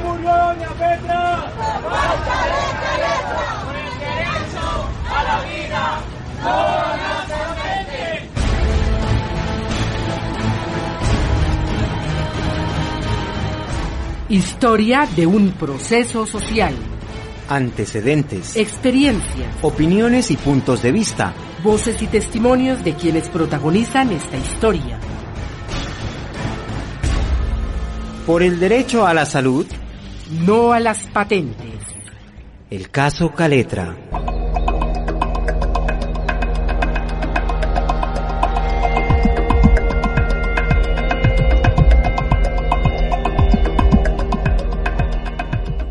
murió doña Petra? Por el derecho a la vida, Historia de un proceso social. Antecedentes. Experiencias. Opiniones y puntos de vista. Voces y testimonios de quienes protagonizan esta historia. Por el derecho a la salud. No a las patentes. El caso Caletra.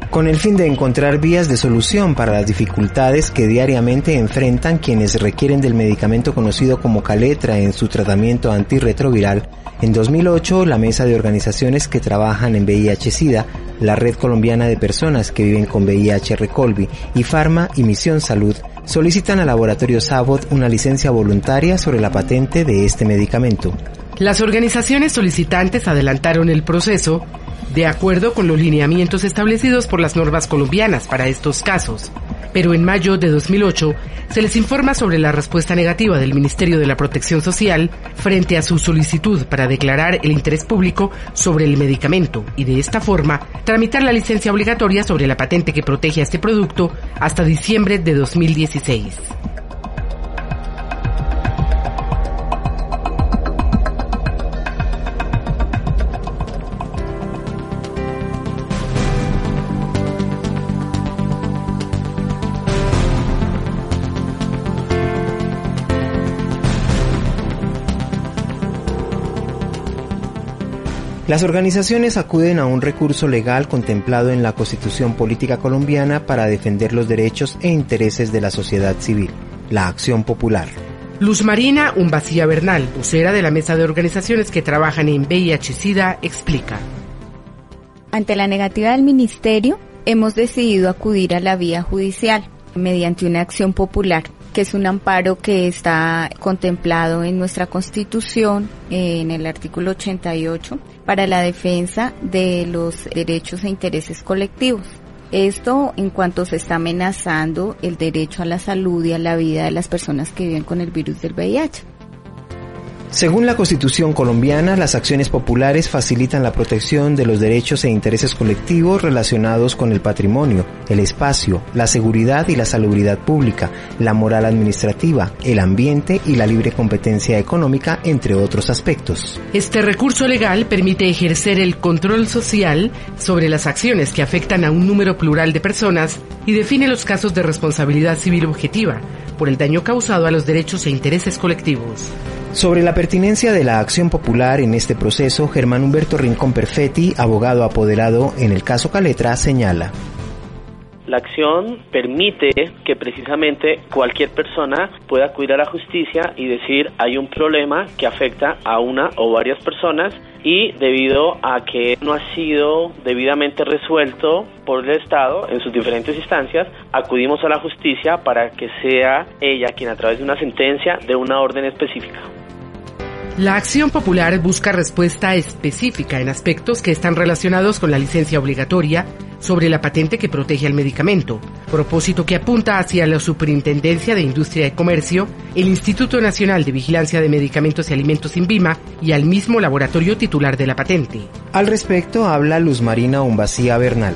con el fin de encontrar vías de solución para las dificultades que diariamente enfrentan quienes requieren del medicamento conocido como Caletra en su tratamiento antirretroviral, en 2008 la Mesa de Organizaciones que trabajan en VIH-Sida, la Red Colombiana de Personas que viven con VIH Recolvi y Pharma y Misión Salud solicitan al laboratorio Sabot una licencia voluntaria sobre la patente de este medicamento. Las organizaciones solicitantes adelantaron el proceso de acuerdo con los lineamientos establecidos por las normas colombianas para estos casos. Pero en mayo de 2008 se les informa sobre la respuesta negativa del Ministerio de la Protección Social frente a su solicitud para declarar el interés público sobre el medicamento y de esta forma tramitar la licencia obligatoria sobre la patente que protege a este producto hasta diciembre de 2016. Las organizaciones acuden a un recurso legal contemplado en la Constitución Política Colombiana para defender los derechos e intereses de la sociedad civil, la acción popular. Luz Marina Umbacía Bernal, vocera de la mesa de organizaciones que trabajan en VIH-Sida, explica. Ante la negativa del Ministerio, hemos decidido acudir a la vía judicial mediante una acción popular que es un amparo que está contemplado en nuestra Constitución, en el artículo 88, para la defensa de los derechos e intereses colectivos. Esto en cuanto se está amenazando el derecho a la salud y a la vida de las personas que viven con el virus del VIH. Según la Constitución colombiana, las acciones populares facilitan la protección de los derechos e intereses colectivos relacionados con el patrimonio, el espacio, la seguridad y la salubridad pública, la moral administrativa, el ambiente y la libre competencia económica, entre otros aspectos. Este recurso legal permite ejercer el control social sobre las acciones que afectan a un número plural de personas y define los casos de responsabilidad civil objetiva por el daño causado a los derechos e intereses colectivos. Sobre la pertinencia de la acción popular en este proceso, Germán Humberto Rincón Perfetti, abogado apoderado en el caso Caletra, señala. La acción permite que precisamente cualquier persona pueda acudir a la justicia y decir hay un problema que afecta a una o varias personas y debido a que no ha sido debidamente resuelto por el Estado en sus diferentes instancias, acudimos a la justicia para que sea ella quien a través de una sentencia dé una orden específica. La acción popular busca respuesta específica en aspectos que están relacionados con la licencia obligatoria sobre la patente que protege al medicamento, propósito que apunta hacia la Superintendencia de Industria y Comercio, el Instituto Nacional de Vigilancia de Medicamentos y Alimentos INVIMA y al mismo laboratorio titular de la patente. Al respecto habla Luz Marina Umbacía Bernal.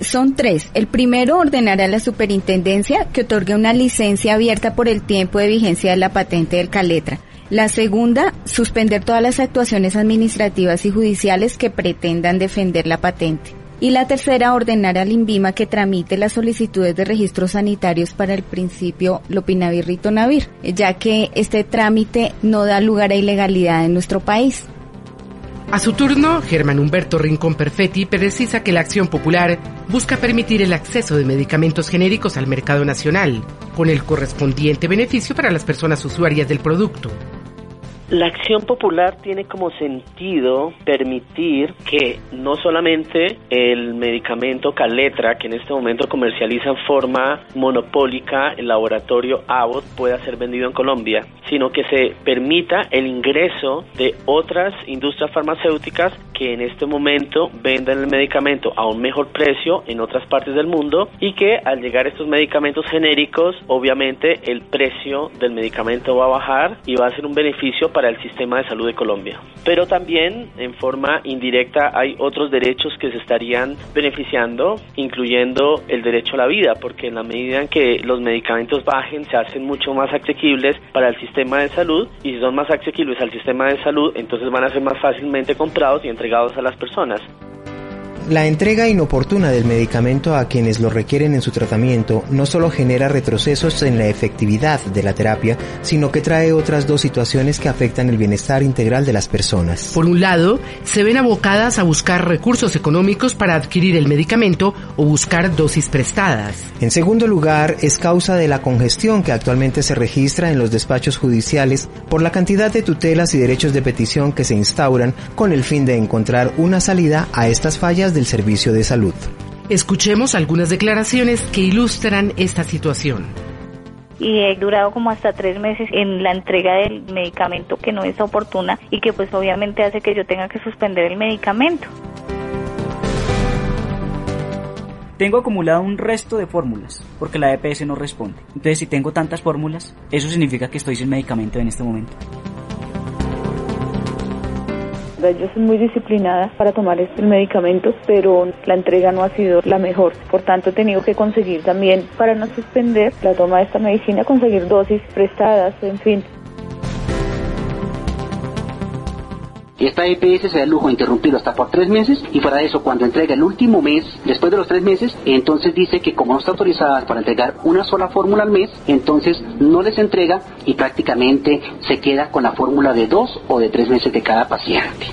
Son tres. El primero, ordenar a la superintendencia que otorgue una licencia abierta por el tiempo de vigencia de la patente del Caletra la segunda, suspender todas las actuaciones administrativas y judiciales que pretendan defender la patente. Y la tercera, ordenar al INVIMA que tramite las solicitudes de registros sanitarios para el principio Lopinavir Ritonavir, ya que este trámite no da lugar a ilegalidad en nuestro país. A su turno, Germán Humberto Rincón Perfetti precisa que la acción popular busca permitir el acceso de medicamentos genéricos al mercado nacional, con el correspondiente beneficio para las personas usuarias del producto. La acción popular tiene como sentido permitir que no solamente el medicamento Caletra, que en este momento comercializa en forma monopólica el laboratorio Abbott, pueda ser vendido en Colombia, sino que se permita el ingreso de otras industrias farmacéuticas que en este momento venden el medicamento a un mejor precio en otras partes del mundo y que al llegar estos medicamentos genéricos, obviamente el precio del medicamento va a bajar y va a ser un beneficio para el sistema de salud de Colombia. Pero también en forma indirecta hay otros derechos que se estarían beneficiando, incluyendo el derecho a la vida, porque en la medida en que los medicamentos bajen se hacen mucho más asequibles para el sistema de salud y si son más asequibles al sistema de salud, entonces van a ser más fácilmente comprados y entregados a las personas. La entrega inoportuna del medicamento a quienes lo requieren en su tratamiento no solo genera retrocesos en la efectividad de la terapia, sino que trae otras dos situaciones que afectan el bienestar integral de las personas. Por un lado, se ven abocadas a buscar recursos económicos para adquirir el medicamento o buscar dosis prestadas. En segundo lugar, es causa de la congestión que actualmente se registra en los despachos judiciales por la cantidad de tutelas y derechos de petición que se instauran con el fin de encontrar una salida a estas fallas del servicio de salud. Escuchemos algunas declaraciones que ilustran esta situación y he durado como hasta tres meses en la entrega del medicamento que no es oportuna y que pues obviamente hace que yo tenga que suspender el medicamento. Tengo acumulado un resto de fórmulas porque la EPS no responde. Entonces si tengo tantas fórmulas, eso significa que estoy sin medicamento en este momento. Yo soy muy disciplinada para tomar este medicamento, pero la entrega no ha sido la mejor. Por tanto, he tenido que conseguir también, para no suspender la toma de esta medicina, conseguir dosis prestadas, en fin. Esta EPS se da el lujo de interrumpirlo hasta por tres meses y de eso, cuando entrega el último mes, después de los tres meses, entonces dice que como no está autorizada para entregar una sola fórmula al mes, entonces no les entrega y prácticamente se queda con la fórmula de dos o de tres meses de cada paciente.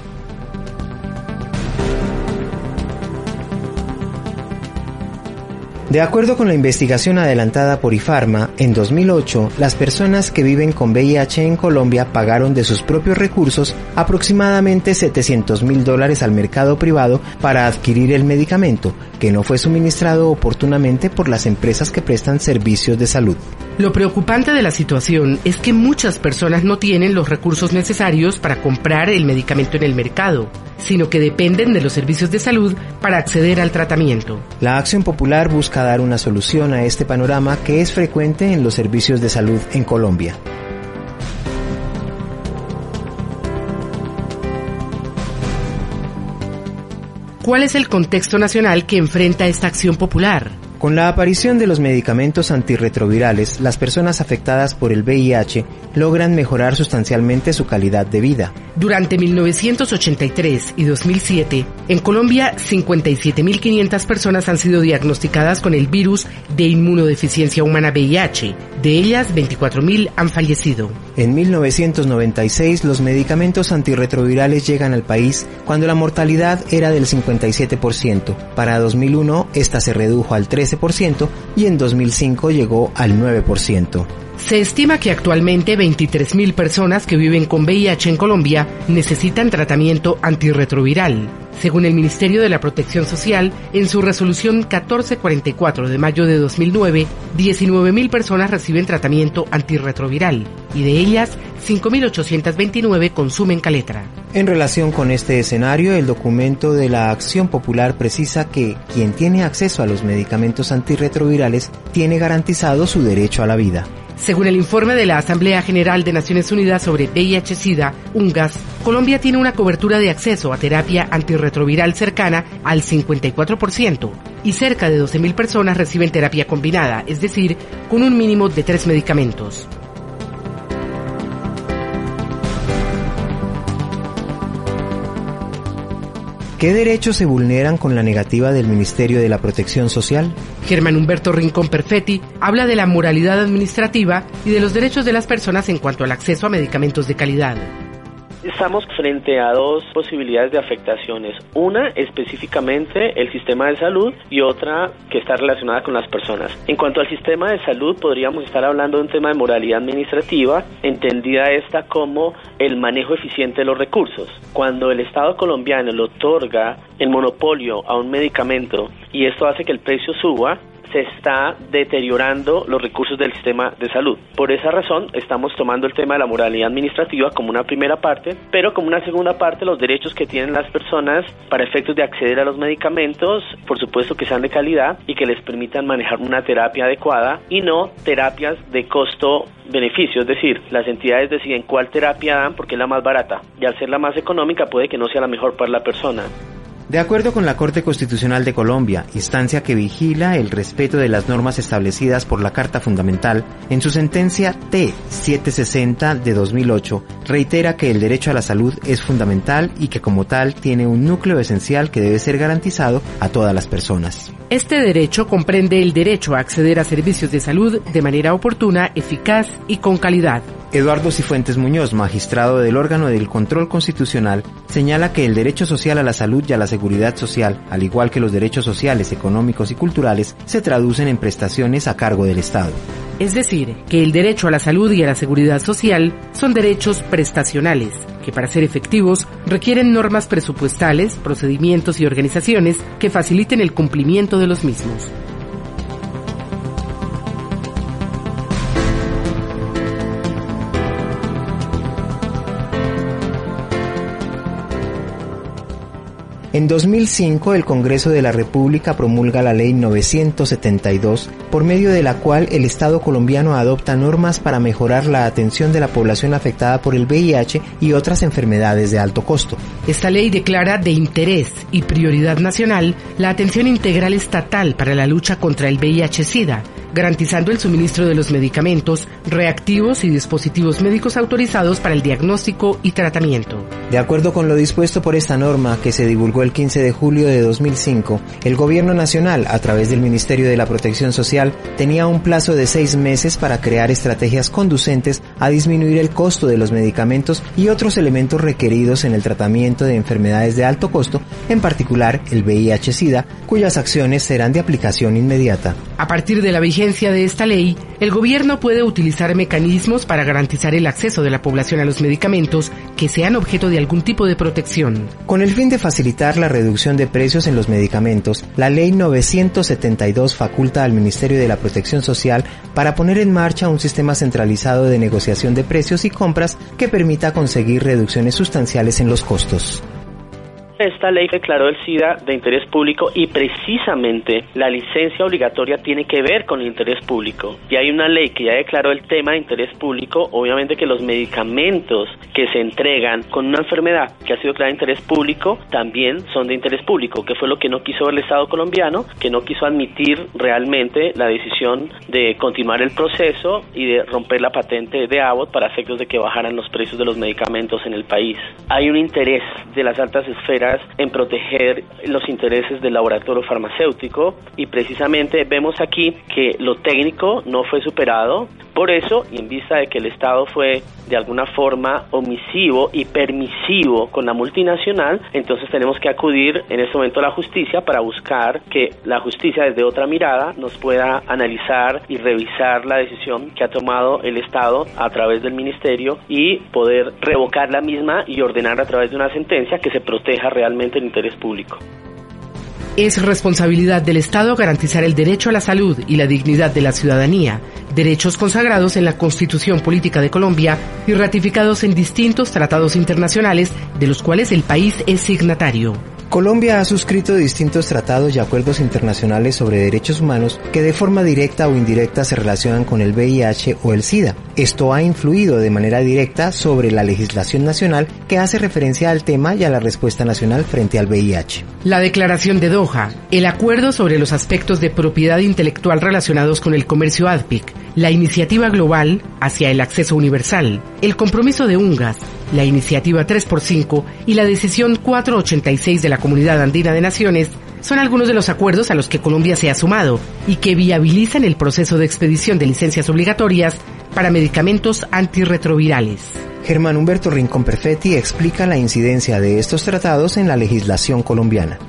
De acuerdo con la investigación adelantada por IFARMA, en 2008 las personas que viven con VIH en Colombia pagaron de sus propios recursos aproximadamente 700 mil dólares al mercado privado para adquirir el medicamento, que no fue suministrado oportunamente por las empresas que prestan servicios de salud. Lo preocupante de la situación es que muchas personas no tienen los recursos necesarios para comprar el medicamento en el mercado, sino que dependen de los servicios de salud para acceder al tratamiento. La Acción Popular busca dar una solución a este panorama que es frecuente en los servicios de salud en Colombia. ¿Cuál es el contexto nacional que enfrenta esta acción popular? Con la aparición de los medicamentos antirretrovirales, las personas afectadas por el VIH logran mejorar sustancialmente su calidad de vida. Durante 1983 y 2007, en Colombia 57.500 personas han sido diagnosticadas con el virus de inmunodeficiencia humana VIH. De ellas, 24.000 han fallecido. En 1996, los medicamentos antirretrovirales llegan al país cuando la mortalidad era del 57%. Para 2001, esta se redujo al 13% y en 2005 llegó al 9%. Se estima que actualmente 23.000 personas que viven con VIH en Colombia necesitan tratamiento antirretroviral. Según el Ministerio de la Protección Social, en su resolución 1444 de mayo de 2009, 19.000 personas reciben tratamiento antirretroviral y de ellas 5.829 consumen caletra. En relación con este escenario, el documento de la Acción Popular precisa que quien tiene acceso a los medicamentos antirretrovirales tiene garantizado su derecho a la vida. Según el informe de la Asamblea General de Naciones Unidas sobre VIH-Sida, UNGAS, Colombia tiene una cobertura de acceso a terapia antirretroviral cercana al 54% y cerca de 12.000 personas reciben terapia combinada, es decir, con un mínimo de tres medicamentos. ¿Qué derechos se vulneran con la negativa del Ministerio de la Protección Social? Germán Humberto Rincón Perfetti habla de la moralidad administrativa y de los derechos de las personas en cuanto al acceso a medicamentos de calidad. Estamos frente a dos posibilidades de afectaciones. Una específicamente el sistema de salud y otra que está relacionada con las personas. En cuanto al sistema de salud, podríamos estar hablando de un tema de moralidad administrativa, entendida esta como el manejo eficiente de los recursos. Cuando el Estado colombiano le otorga el monopolio a un medicamento y esto hace que el precio suba, se está deteriorando los recursos del sistema de salud. Por esa razón estamos tomando el tema de la moralidad administrativa como una primera parte, pero como una segunda parte los derechos que tienen las personas para efectos de acceder a los medicamentos, por supuesto que sean de calidad y que les permitan manejar una terapia adecuada y no terapias de costo beneficio, es decir, las entidades deciden cuál terapia dan porque es la más barata y al ser la más económica puede que no sea la mejor para la persona. De acuerdo con la Corte Constitucional de Colombia, instancia que vigila el respeto de las normas establecidas por la Carta Fundamental, en su sentencia T-760 de 2008, reitera que el derecho a la salud es fundamental y que como tal tiene un núcleo esencial que debe ser garantizado a todas las personas. Este derecho comprende el derecho a acceder a servicios de salud de manera oportuna, eficaz y con calidad. Eduardo Cifuentes Muñoz, magistrado del órgano del control constitucional, señala que el derecho social a la salud y a la seguridad social, al igual que los derechos sociales, económicos y culturales, se traducen en prestaciones a cargo del Estado. Es decir, que el derecho a la salud y a la seguridad social son derechos prestacionales, que para ser efectivos requieren normas presupuestales, procedimientos y organizaciones que faciliten el cumplimiento de los mismos. En 2005 el Congreso de la República promulga la Ley 972, por medio de la cual el Estado colombiano adopta normas para mejorar la atención de la población afectada por el VIH y otras enfermedades de alto costo. Esta ley declara de interés y prioridad nacional la atención integral estatal para la lucha contra el VIH-Sida, garantizando el suministro de los medicamentos, reactivos y dispositivos médicos autorizados para el diagnóstico y tratamiento. De acuerdo con lo dispuesto por esta norma que se divulgó el 15 de julio de 2005, el Gobierno Nacional, a través del Ministerio de la Protección Social, tenía un plazo de seis meses para crear estrategias conducentes a disminuir el costo de los medicamentos y otros elementos requeridos en el tratamiento de enfermedades de alto costo, en particular el VIH-Sida, cuyas acciones serán de aplicación inmediata. A partir de la vigencia de esta ley, el gobierno puede utilizar mecanismos para garantizar el acceso de la población a los medicamentos que sean objeto de algún tipo de protección. Con el fin de facilitar la reducción de precios en los medicamentos, la Ley 972 faculta al Ministerio de la Protección Social para poner en marcha un sistema centralizado de negociación de precios y compras que permita conseguir reducciones sustanciales en los costos. Esta ley declaró el SIDA de interés público y precisamente la licencia obligatoria tiene que ver con el interés público. Y hay una ley que ya declaró el tema de interés público, obviamente que los medicamentos que se entregan con una enfermedad que ha sido declarada de interés público también son de interés público, que fue lo que no quiso el Estado colombiano, que no quiso admitir realmente la decisión de continuar el proceso y de romper la patente de Abbott para efectos de que bajaran los precios de los medicamentos en el país. Hay un interés de las altas esferas en proteger los intereses del laboratorio farmacéutico y precisamente vemos aquí que lo técnico no fue superado. Por eso, y en vista de que el Estado fue de alguna forma omisivo y permisivo con la multinacional, entonces tenemos que acudir en este momento a la justicia para buscar que la justicia desde otra mirada nos pueda analizar y revisar la decisión que ha tomado el Estado a través del Ministerio y poder revocar la misma y ordenar a través de una sentencia que se proteja realmente el interés público. Es responsabilidad del Estado garantizar el derecho a la salud y la dignidad de la ciudadanía, derechos consagrados en la Constitución Política de Colombia y ratificados en distintos tratados internacionales de los cuales el país es signatario. Colombia ha suscrito distintos tratados y acuerdos internacionales sobre derechos humanos que de forma directa o indirecta se relacionan con el VIH o el SIDA. Esto ha influido de manera directa sobre la legislación nacional que hace referencia al tema y a la respuesta nacional frente al VIH. La Declaración de Doha, el acuerdo sobre los aspectos de propiedad intelectual relacionados con el comercio ADPIC, la iniciativa global hacia el acceso universal, el compromiso de UNGAS, la iniciativa 3x5 y la decisión 486 de la Comunidad Andina de Naciones son algunos de los acuerdos a los que Colombia se ha sumado y que viabilizan el proceso de expedición de licencias obligatorias para medicamentos antirretrovirales. Germán Humberto Rincón Perfetti explica la incidencia de estos tratados en la legislación colombiana.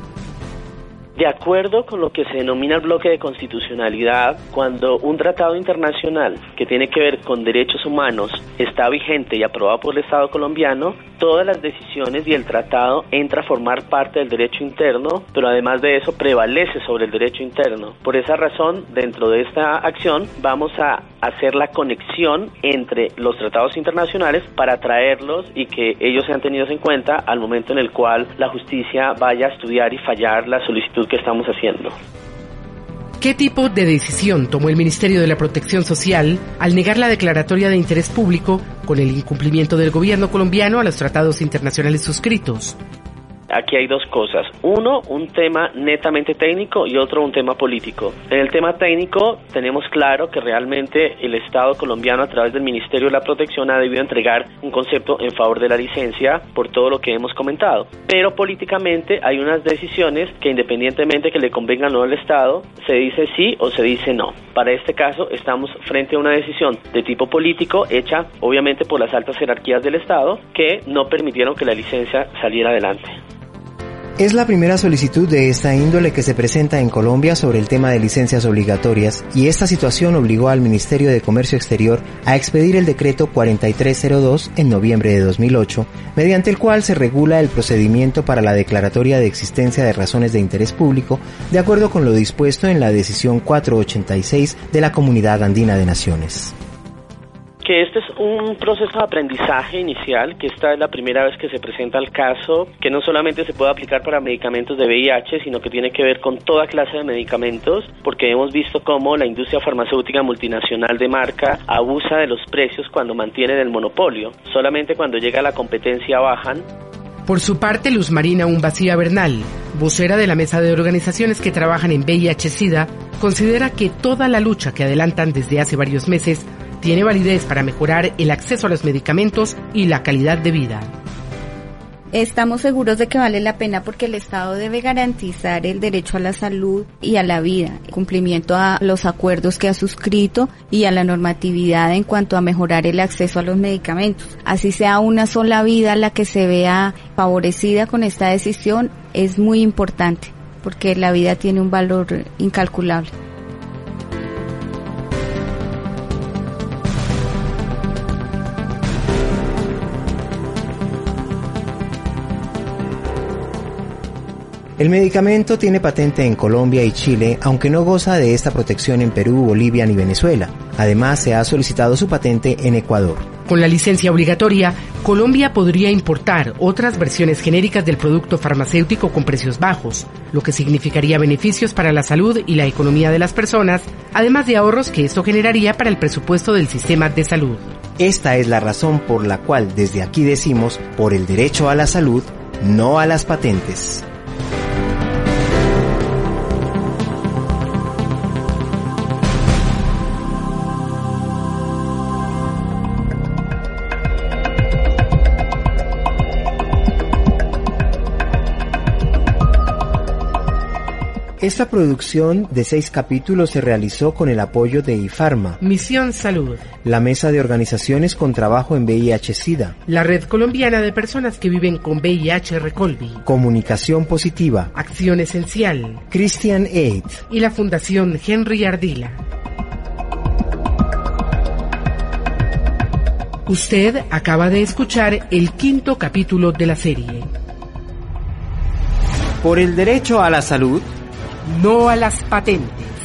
De acuerdo con lo que se denomina el bloque de constitucionalidad, cuando un tratado internacional que tiene que ver con derechos humanos está vigente y aprobado por el Estado colombiano, todas las decisiones y el tratado entra a formar parte del derecho interno, pero además de eso prevalece sobre el derecho interno. Por esa razón, dentro de esta acción vamos a hacer la conexión entre los tratados internacionales para traerlos y que ellos sean tenidos en cuenta al momento en el cual la justicia vaya a estudiar y fallar la solicitud que estamos haciendo. ¿Qué tipo de decisión tomó el Ministerio de la Protección Social al negar la declaratoria de interés público con el incumplimiento del gobierno colombiano a los tratados internacionales suscritos? Aquí hay dos cosas. Uno, un tema netamente técnico y otro, un tema político. En el tema técnico tenemos claro que realmente el Estado colombiano a través del Ministerio de la Protección ha debido entregar un concepto en favor de la licencia por todo lo que hemos comentado. Pero políticamente hay unas decisiones que independientemente que le convengan o no al Estado, se dice sí o se dice no. Para este caso estamos frente a una decisión de tipo político hecha obviamente por las altas jerarquías del Estado que no permitieron que la licencia saliera adelante. Es la primera solicitud de esta índole que se presenta en Colombia sobre el tema de licencias obligatorias y esta situación obligó al Ministerio de Comercio Exterior a expedir el decreto 4302 en noviembre de 2008, mediante el cual se regula el procedimiento para la declaratoria de existencia de razones de interés público de acuerdo con lo dispuesto en la decisión 486 de la Comunidad Andina de Naciones que este es un proceso de aprendizaje inicial, que esta es la primera vez que se presenta el caso, que no solamente se puede aplicar para medicamentos de VIH, sino que tiene que ver con toda clase de medicamentos, porque hemos visto cómo la industria farmacéutica multinacional de marca abusa de los precios cuando mantienen el monopolio. Solamente cuando llega la competencia bajan. Por su parte, Luz Marina Umbacía Bernal, vocera de la mesa de organizaciones que trabajan en VIH-Sida, considera que toda la lucha que adelantan desde hace varios meses tiene validez para mejorar el acceso a los medicamentos y la calidad de vida. Estamos seguros de que vale la pena porque el Estado debe garantizar el derecho a la salud y a la vida, cumplimiento a los acuerdos que ha suscrito y a la normatividad en cuanto a mejorar el acceso a los medicamentos. Así sea una sola vida la que se vea favorecida con esta decisión, es muy importante porque la vida tiene un valor incalculable. El medicamento tiene patente en Colombia y Chile, aunque no goza de esta protección en Perú, Bolivia ni Venezuela. Además, se ha solicitado su patente en Ecuador. Con la licencia obligatoria, Colombia podría importar otras versiones genéricas del producto farmacéutico con precios bajos, lo que significaría beneficios para la salud y la economía de las personas, además de ahorros que esto generaría para el presupuesto del sistema de salud. Esta es la razón por la cual desde aquí decimos por el derecho a la salud, no a las patentes. Esta producción de seis capítulos se realizó con el apoyo de IFARMA, Misión Salud, la Mesa de Organizaciones con Trabajo en VIH-Sida, la Red Colombiana de Personas que Viven con VIH Recolvi, Comunicación Positiva, Acción Esencial, Christian Aid y la Fundación Henry Ardila. Usted acaba de escuchar el quinto capítulo de la serie. Por el derecho a la salud, no a las patentes.